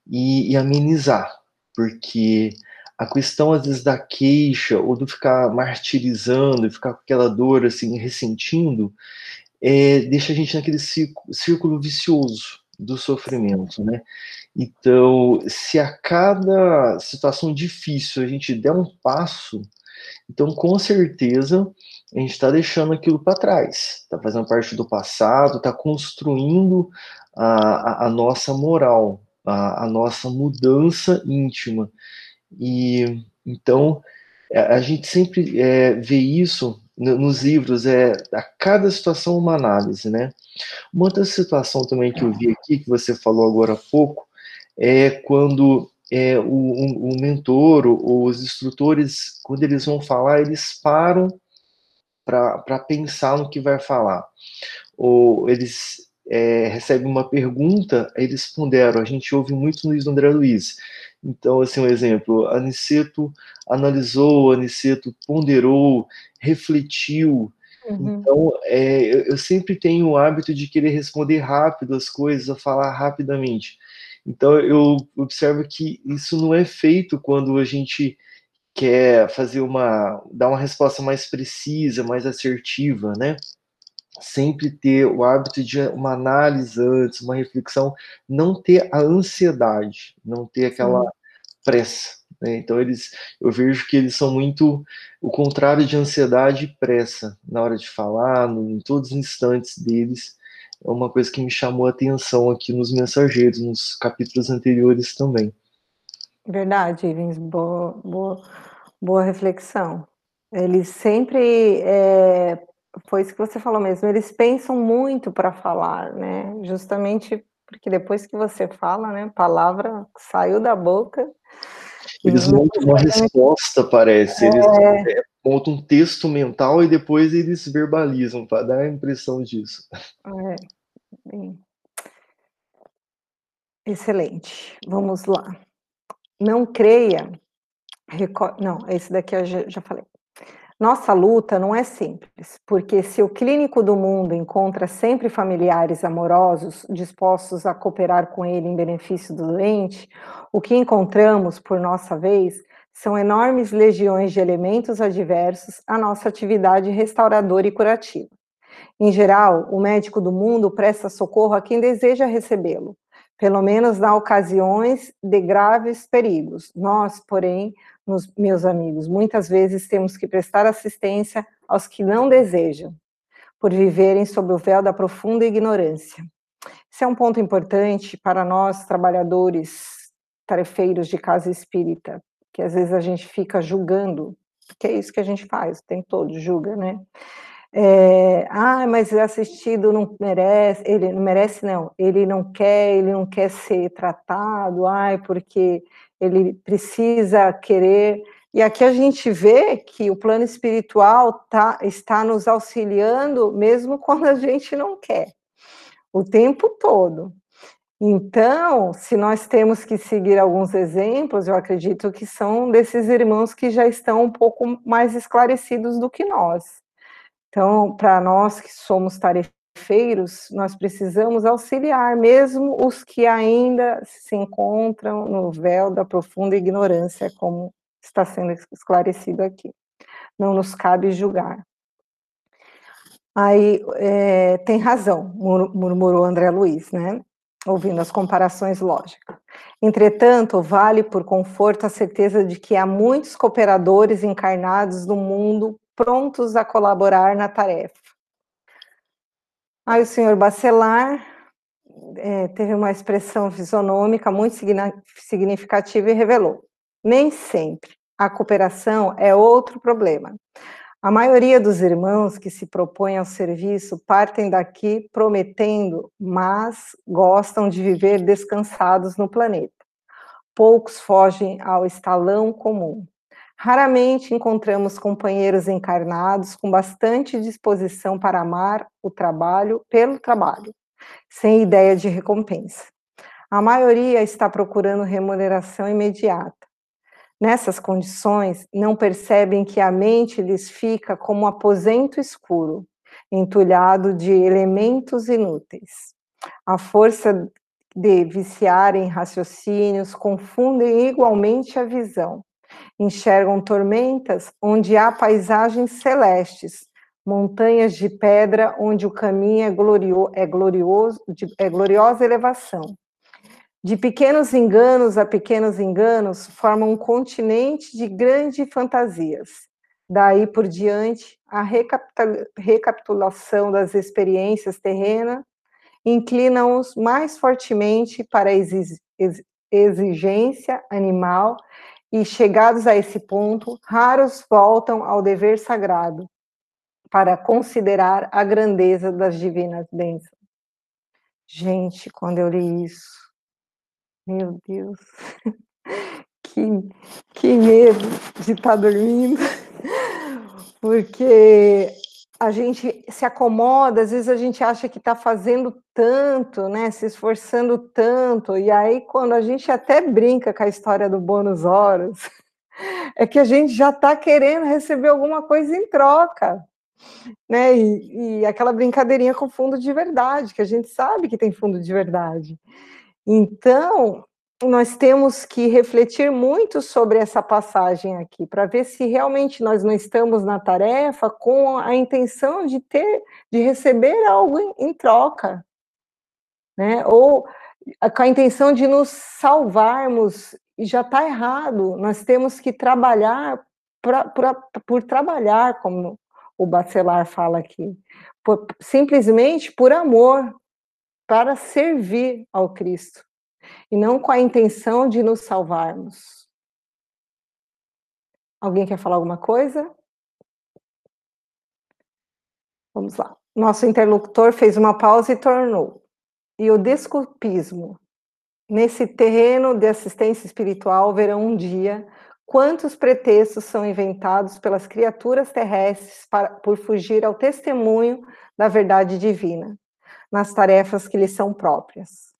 e, e amenizar, porque a questão às vezes da queixa ou do ficar martirizando, ficar com aquela dor assim, ressentindo, é, deixa a gente naquele círculo, círculo vicioso do sofrimento, né? Então, se a cada situação difícil a gente der um passo, então com certeza a gente está deixando aquilo para trás, está fazendo parte do passado, está construindo a, a, a, nossa moral, a, a, nossa mudança íntima. E então a gente sempre é, vê isso nos livros, é a cada situação uma análise, né? Uma outra situação também que eu vi aqui, que você falou agora há pouco, é quando é, o, o, mentor ou os instrutores, quando eles vão falar, eles param para pensar no que vai falar. Ou eles é, recebem uma pergunta, eles ponderam. A gente ouve muito no André Luiz. Então, assim, um exemplo, Aniceto analisou, Aniceto ponderou, refletiu. Uhum. Então, é, eu sempre tenho o hábito de querer responder rápido as coisas, falar rapidamente. Então, eu observo que isso não é feito quando a gente quer fazer uma dar uma resposta mais precisa, mais assertiva, né? Sempre ter o hábito de uma análise antes, uma reflexão, não ter a ansiedade, não ter aquela pressa. Né? Então eles, eu vejo que eles são muito o contrário de ansiedade e pressa na hora de falar, no, em todos os instantes deles. É uma coisa que me chamou a atenção aqui nos mensageiros, nos capítulos anteriores também. Verdade, Ivens, boa, boa, boa reflexão. Eles sempre, é, foi isso que você falou mesmo, eles pensam muito para falar, né? Justamente porque depois que você fala, né, palavra saiu da boca. Eles montam uma resposta, parece. Eles é... montam um texto mental e depois eles verbalizam, para dar a impressão disso. É, bem. Excelente. Vamos lá. Não creia. Não, esse daqui eu já, já falei. Nossa luta não é simples, porque se o clínico do mundo encontra sempre familiares amorosos dispostos a cooperar com ele em benefício do doente, o que encontramos, por nossa vez, são enormes legiões de elementos adversos à nossa atividade restauradora e curativa. Em geral, o médico do mundo presta socorro a quem deseja recebê-lo, pelo menos na ocasiões de graves perigos. Nós, porém, nos, meus amigos, muitas vezes temos que prestar assistência aos que não desejam, por viverem sob o véu da profunda ignorância. Esse é um ponto importante para nós, trabalhadores, tarefeiros de casa espírita, que às vezes a gente fica julgando, que é isso que a gente faz, o tempo todo, julga, né? É, ah, mas assistido não merece, ele não merece não, ele não quer, ele não quer ser tratado, ai, porque ele precisa querer. E aqui a gente vê que o plano espiritual tá, está nos auxiliando mesmo quando a gente não quer, o tempo todo. Então, se nós temos que seguir alguns exemplos, eu acredito que são desses irmãos que já estão um pouco mais esclarecidos do que nós. Então, para nós que somos tarefeiros, nós precisamos auxiliar mesmo os que ainda se encontram no véu da profunda ignorância, como está sendo esclarecido aqui. Não nos cabe julgar. Aí, é, tem razão, murmurou André Luiz, né? Ouvindo as comparações lógicas. Entretanto, vale por conforto a certeza de que há muitos cooperadores encarnados no mundo prontos a colaborar na tarefa. Aí o senhor Bacelar é, teve uma expressão fisonômica muito significativa e revelou: nem sempre a cooperação é outro problema. A maioria dos irmãos que se propõem ao serviço partem daqui prometendo, mas gostam de viver descansados no planeta. Poucos fogem ao estalão comum. Raramente encontramos companheiros encarnados com bastante disposição para amar o trabalho pelo trabalho, sem ideia de recompensa. A maioria está procurando remuneração imediata Nessas condições, não percebem que a mente lhes fica como um aposento escuro, entulhado de elementos inúteis. A força de viciar em raciocínios confundem igualmente a visão. Enxergam tormentas onde há paisagens celestes, montanhas de pedra onde o caminho é, glorio, é, glorioso, é gloriosa elevação de pequenos enganos a pequenos enganos, formam um continente de grandes fantasias. Daí por diante, a recapitulação das experiências terrenas inclina-os mais fortemente para a exigência animal e, chegados a esse ponto, raros voltam ao dever sagrado para considerar a grandeza das divinas bênçãos. Gente, quando eu li isso, meu Deus, que, que medo de estar tá dormindo, porque a gente se acomoda, às vezes a gente acha que está fazendo tanto, né, se esforçando tanto, e aí quando a gente até brinca com a história do bônus horas, é que a gente já está querendo receber alguma coisa em troca, né, e, e aquela brincadeirinha com fundo de verdade, que a gente sabe que tem fundo de verdade. Então, nós temos que refletir muito sobre essa passagem aqui, para ver se realmente nós não estamos na tarefa com a intenção de ter, de receber algo em, em troca, né? Ou com a intenção de nos salvarmos, e já está errado, nós temos que trabalhar pra, pra, por trabalhar, como o Bacelar fala aqui, por, simplesmente por amor, para servir ao Cristo, e não com a intenção de nos salvarmos. Alguém quer falar alguma coisa? Vamos lá. Nosso interlocutor fez uma pausa e tornou. E o desculpismo. Nesse terreno de assistência espiritual, verão um dia quantos pretextos são inventados pelas criaturas terrestres para, por fugir ao testemunho da verdade divina nas tarefas que lhes são próprias.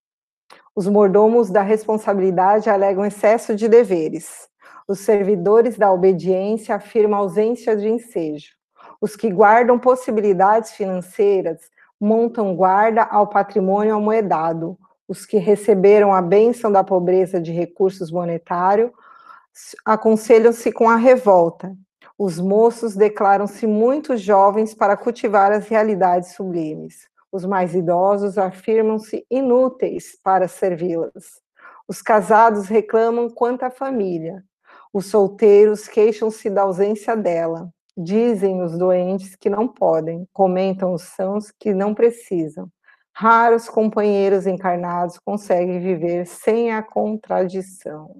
Os mordomos da responsabilidade alegam excesso de deveres. Os servidores da obediência afirmam ausência de ensejo. Os que guardam possibilidades financeiras montam guarda ao patrimônio amoedado. Os que receberam a bênção da pobreza de recursos monetários aconselham-se com a revolta. Os moços declaram-se muito jovens para cultivar as realidades sublimes. Os mais idosos afirmam-se inúteis para servi-las. Os casados reclamam quanto à família. Os solteiros queixam-se da ausência dela. Dizem os doentes que não podem, comentam os sãos que não precisam. Raros companheiros encarnados conseguem viver sem a contradição.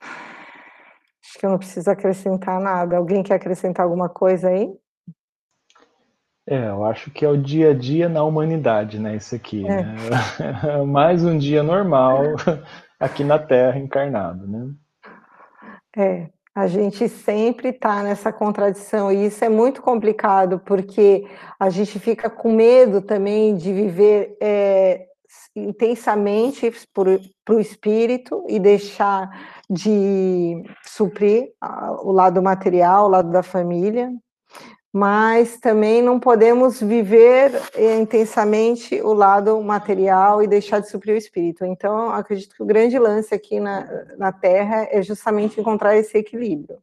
Acho que eu não preciso acrescentar nada. Alguém quer acrescentar alguma coisa aí? É, eu acho que é o dia a dia na humanidade, né? Isso aqui. É. Né? Mais um dia normal aqui na Terra encarnado, né? É, a gente sempre está nessa contradição e isso é muito complicado porque a gente fica com medo também de viver é, intensamente para o espírito e deixar de suprir o lado material, o lado da família, mas também não podemos viver eh, intensamente o lado material e deixar de suprir o espírito. Então, acredito que o grande lance aqui na, na Terra é justamente encontrar esse equilíbrio.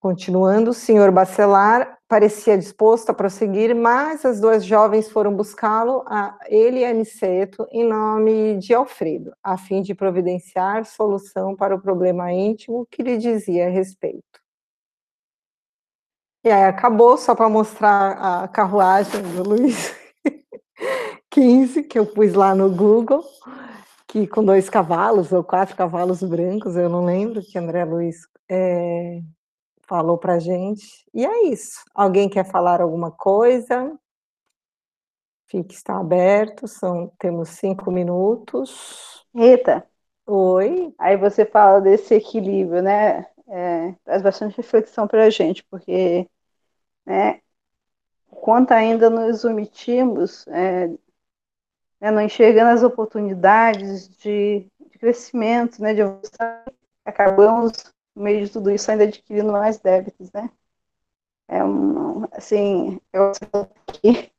Continuando, o senhor Bacelar parecia disposto a prosseguir, mas as duas jovens foram buscá-lo, ele e Aniceto, em nome de Alfredo, a fim de providenciar solução para o problema íntimo que lhe dizia a respeito. E aí acabou, só para mostrar a carruagem do Luiz XV, que eu pus lá no Google, que com dois cavalos, ou quatro cavalos brancos, eu não lembro, que André Luiz é, falou para gente. E é isso. Alguém quer falar alguma coisa? Fique está aberto, são, temos cinco minutos. Rita. Oi. Aí você fala desse equilíbrio, né? É, traz bastante reflexão para a gente, porque né, quanto ainda nos omitimos, é, né, não enxergando as oportunidades de, de crescimento, né, de acabamos, no meio de tudo isso, ainda adquirindo mais débitos, né? É um, assim, eu aqui,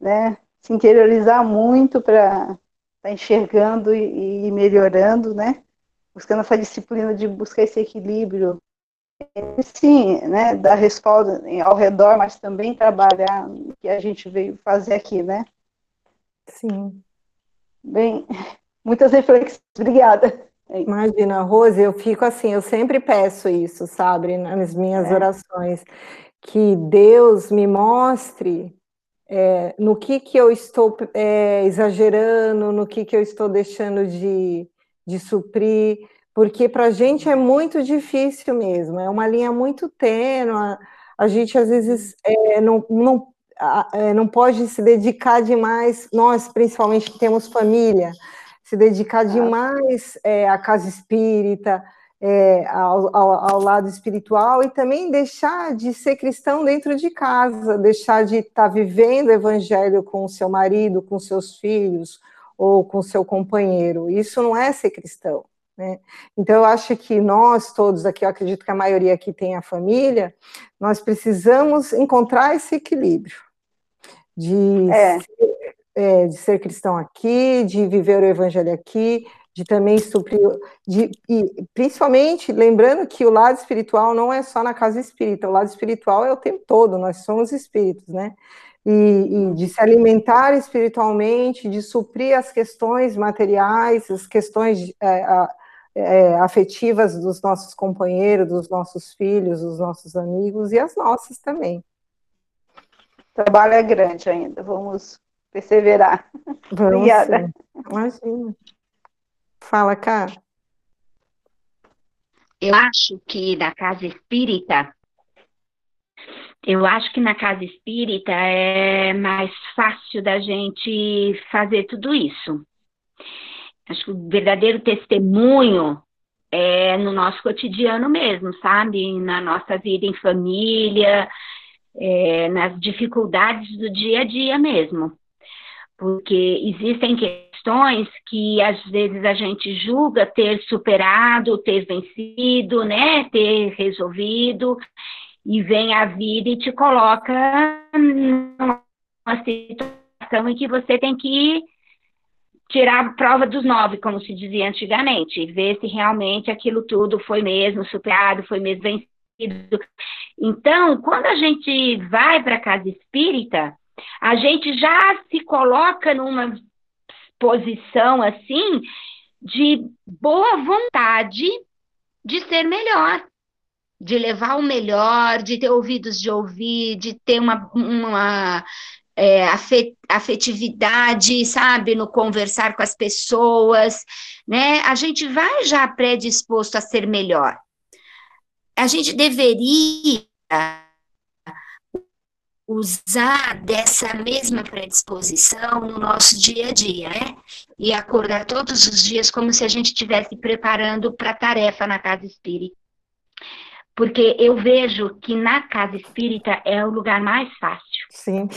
né, se interiorizar muito para estar tá enxergando e, e melhorando, né? Buscando essa disciplina de buscar esse equilíbrio sim, né, dar respaldo ao redor, mas também trabalhar o que a gente veio fazer aqui, né? Sim. Bem, muitas reflexões. Obrigada. Imagina, Rose, eu fico assim, eu sempre peço isso, sabe, nas minhas é. orações, que Deus me mostre é, no que que eu estou é, exagerando, no que que eu estou deixando de, de suprir, porque para a gente é muito difícil mesmo, é uma linha muito tênue, a gente às vezes é, não, não, é, não pode se dedicar demais, nós principalmente que temos família, se dedicar demais é, à casa espírita, ao, ao, ao, lado espiritual e também deixar de ser cristão dentro de casa, deixar de estar tá vivendo o evangelho com o seu marido, com seus filhos ou com seu companheiro. Isso não é ser cristão. Né? Então, eu acho que nós todos aqui, eu acredito que a maioria aqui tem a família, nós precisamos encontrar esse equilíbrio de, é. ser, é, de ser cristão aqui, de viver o evangelho aqui, de também suprir, de, e principalmente lembrando que o lado espiritual não é só na casa espírita, o lado espiritual é o tempo todo, nós somos espíritos, né? E, e, de se alimentar espiritualmente, de suprir as questões materiais, as questões é, a, é, afetivas dos nossos companheiros, dos nossos filhos, dos nossos amigos e as nossas também. O trabalho é grande ainda, vamos perseverar. Vamos, Obrigada. Sim. Imagina. Fala, cá. Eu acho que na casa espírita, eu acho que na casa espírita é mais fácil da gente fazer tudo isso. Acho que o verdadeiro testemunho é no nosso cotidiano mesmo, sabe? Na nossa vida em família, é, nas dificuldades do dia a dia mesmo. Porque existem questões que às vezes a gente julga ter superado, ter vencido, né? Ter resolvido, e vem a vida e te coloca numa situação em que você tem que tirar a prova dos nove, como se dizia antigamente, ver se realmente aquilo tudo foi mesmo superado, foi mesmo vencido. Então, quando a gente vai para a casa espírita, a gente já se coloca numa posição assim de boa vontade de ser melhor, de levar o melhor, de ter ouvidos de ouvir, de ter uma, uma é, afetividade, sabe, no conversar com as pessoas, né? A gente vai já predisposto a ser melhor. A gente deveria usar dessa mesma predisposição no nosso dia a dia, né? E acordar todos os dias como se a gente estivesse preparando para a tarefa na casa espírita. Porque eu vejo que na casa espírita é o lugar mais fácil. Sim.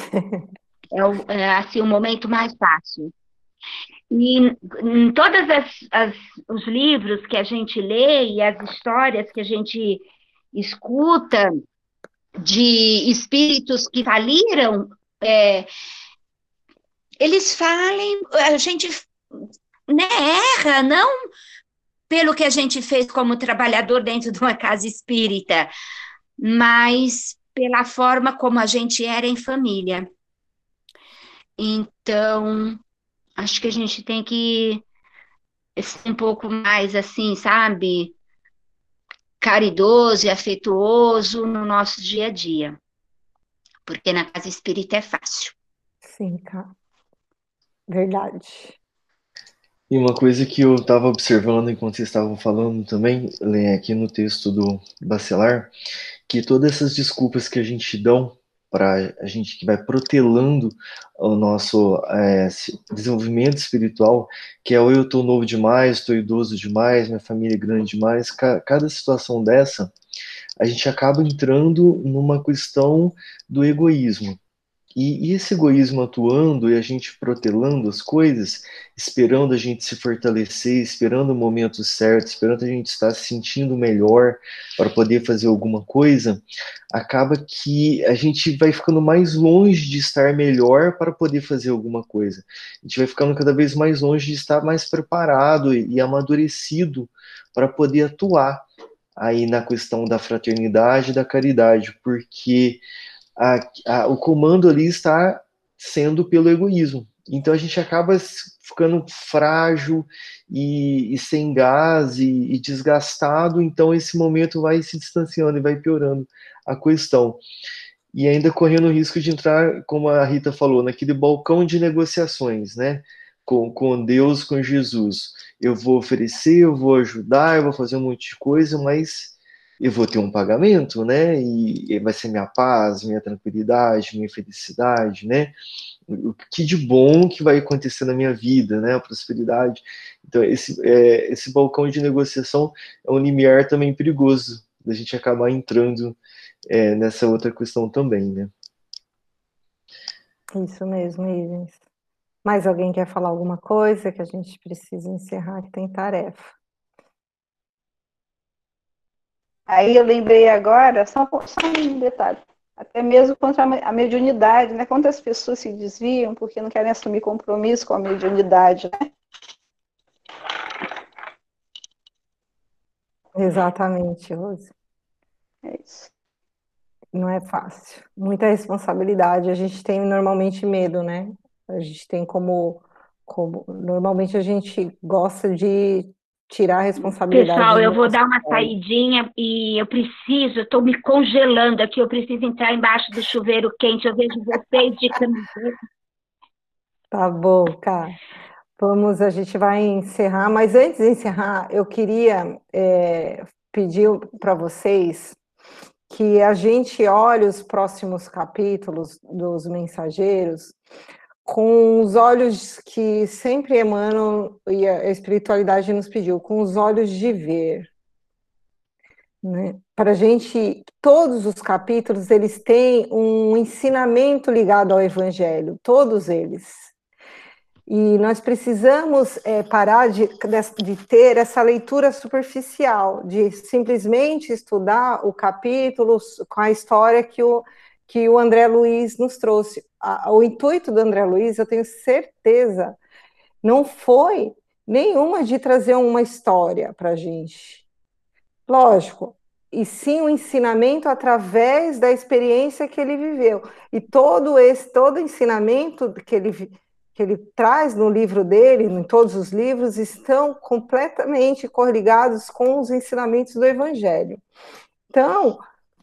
é, o, é assim, o momento mais fácil. E em todos os livros que a gente lê e as histórias que a gente escuta de espíritos que faliram, é, eles falem, a gente né, erra, não pelo que a gente fez como trabalhador dentro de uma casa espírita, mas pela forma como a gente era em família. Então, acho que a gente tem que ser um pouco mais assim, sabe? Caridoso e afetuoso no nosso dia a dia. Porque na casa espírita é fácil. Sim, cara. Verdade. E uma coisa que eu estava observando enquanto vocês estavam falando também, aqui no texto do Bacelar, que todas essas desculpas que a gente dão para a gente que vai protelando o nosso é, desenvolvimento espiritual, que é ou eu estou novo demais, estou idoso demais, minha família é grande demais, cada situação dessa, a gente acaba entrando numa questão do egoísmo. E, e, esse egoísmo atuando e a gente protelando as coisas, esperando a gente se fortalecer, esperando o momento certo, esperando a gente estar se sentindo melhor para poder fazer alguma coisa, acaba que a gente vai ficando mais longe de estar melhor para poder fazer alguma coisa. A gente vai ficando cada vez mais longe de estar mais preparado e, e amadurecido para poder atuar aí na questão da fraternidade e da caridade, porque a, a, o comando ali está sendo pelo egoísmo. Então a gente acaba ficando frágil e, e sem gás e, e, desgastado, então esse momento vai se distanciando e vai piorando a questão. E ainda correndo o risco de entrar, como a Rita falou, naquele balcão de negociações, né? Com, com Deus, com Jesus. Eu vou oferecer, eu vou ajudar, eu vou fazer um monte de coisa, mas eu vou ter um pagamento, né? E vai ser minha paz, minha tranquilidade, minha felicidade, né? O que de bom que vai acontecer na minha vida, né? A prosperidade. Então, esse, é, esse balcão de negociação é um limiar também perigoso, da gente acabar entrando é, nessa outra questão também, né? Isso mesmo, Ivens. Mais alguém quer falar alguma coisa que a gente precisa encerrar, que tem tarefa? Aí eu lembrei agora, só, só um detalhe, até mesmo contra a mediunidade, né? Quantas pessoas se desviam porque não querem assumir compromisso com a mediunidade, né? Exatamente, Rose. É isso. Não é fácil. Muita responsabilidade. A gente tem normalmente medo, né? A gente tem como, como normalmente a gente gosta de tirar a responsabilidade. Pessoal, eu vou dar uma saidinha e eu preciso, estou me congelando aqui, eu preciso entrar embaixo do chuveiro quente, eu vejo vocês de camiseta. Tá bom, cara. Vamos, a gente vai encerrar, mas antes de encerrar, eu queria é, pedir para vocês que a gente olhe os próximos capítulos dos mensageiros com os olhos que sempre emanam, e a espiritualidade nos pediu, com os olhos de ver. Né? Para a gente, todos os capítulos, eles têm um ensinamento ligado ao Evangelho, todos eles. E nós precisamos é, parar de, de ter essa leitura superficial, de simplesmente estudar o capítulo com a história que o, que o André Luiz nos trouxe. O intuito do André Luiz, eu tenho certeza, não foi nenhuma de trazer uma história para a gente. Lógico, e sim o ensinamento através da experiência que ele viveu. E todo esse todo ensinamento que ele que ele traz no livro dele, em todos os livros, estão completamente correligados com os ensinamentos do Evangelho. Então,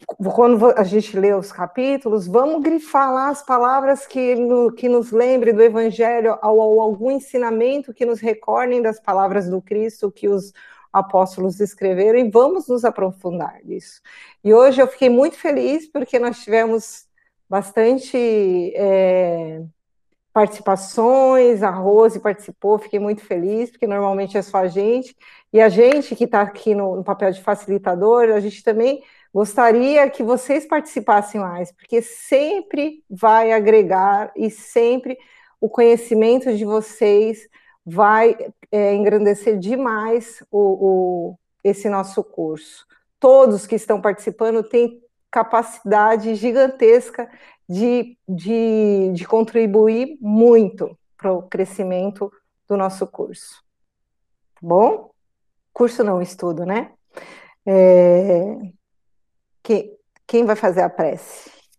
quando a gente lê os capítulos, vamos grifar lá as palavras que, no, que nos lembrem do Evangelho, ou, ou algum ensinamento que nos recordem das palavras do Cristo que os apóstolos escreveram, e vamos nos aprofundar nisso. E hoje eu fiquei muito feliz porque nós tivemos bastante é, participações, a Rose participou, fiquei muito feliz, porque normalmente é só a gente, e a gente que está aqui no, no, papel de facilitador, a gente também gostaria que vocês participassem mais, porque sempre vai agregar e sempre o conhecimento de vocês vai é, engrandecer demais o, o, esse nosso curso. Todos que estão participando têm capacidade gigantesca de, de, de contribuir muito para o crescimento do nosso curso. Tá bom? Curso não, estudo, né? É... Que, quem vai fazer a prece?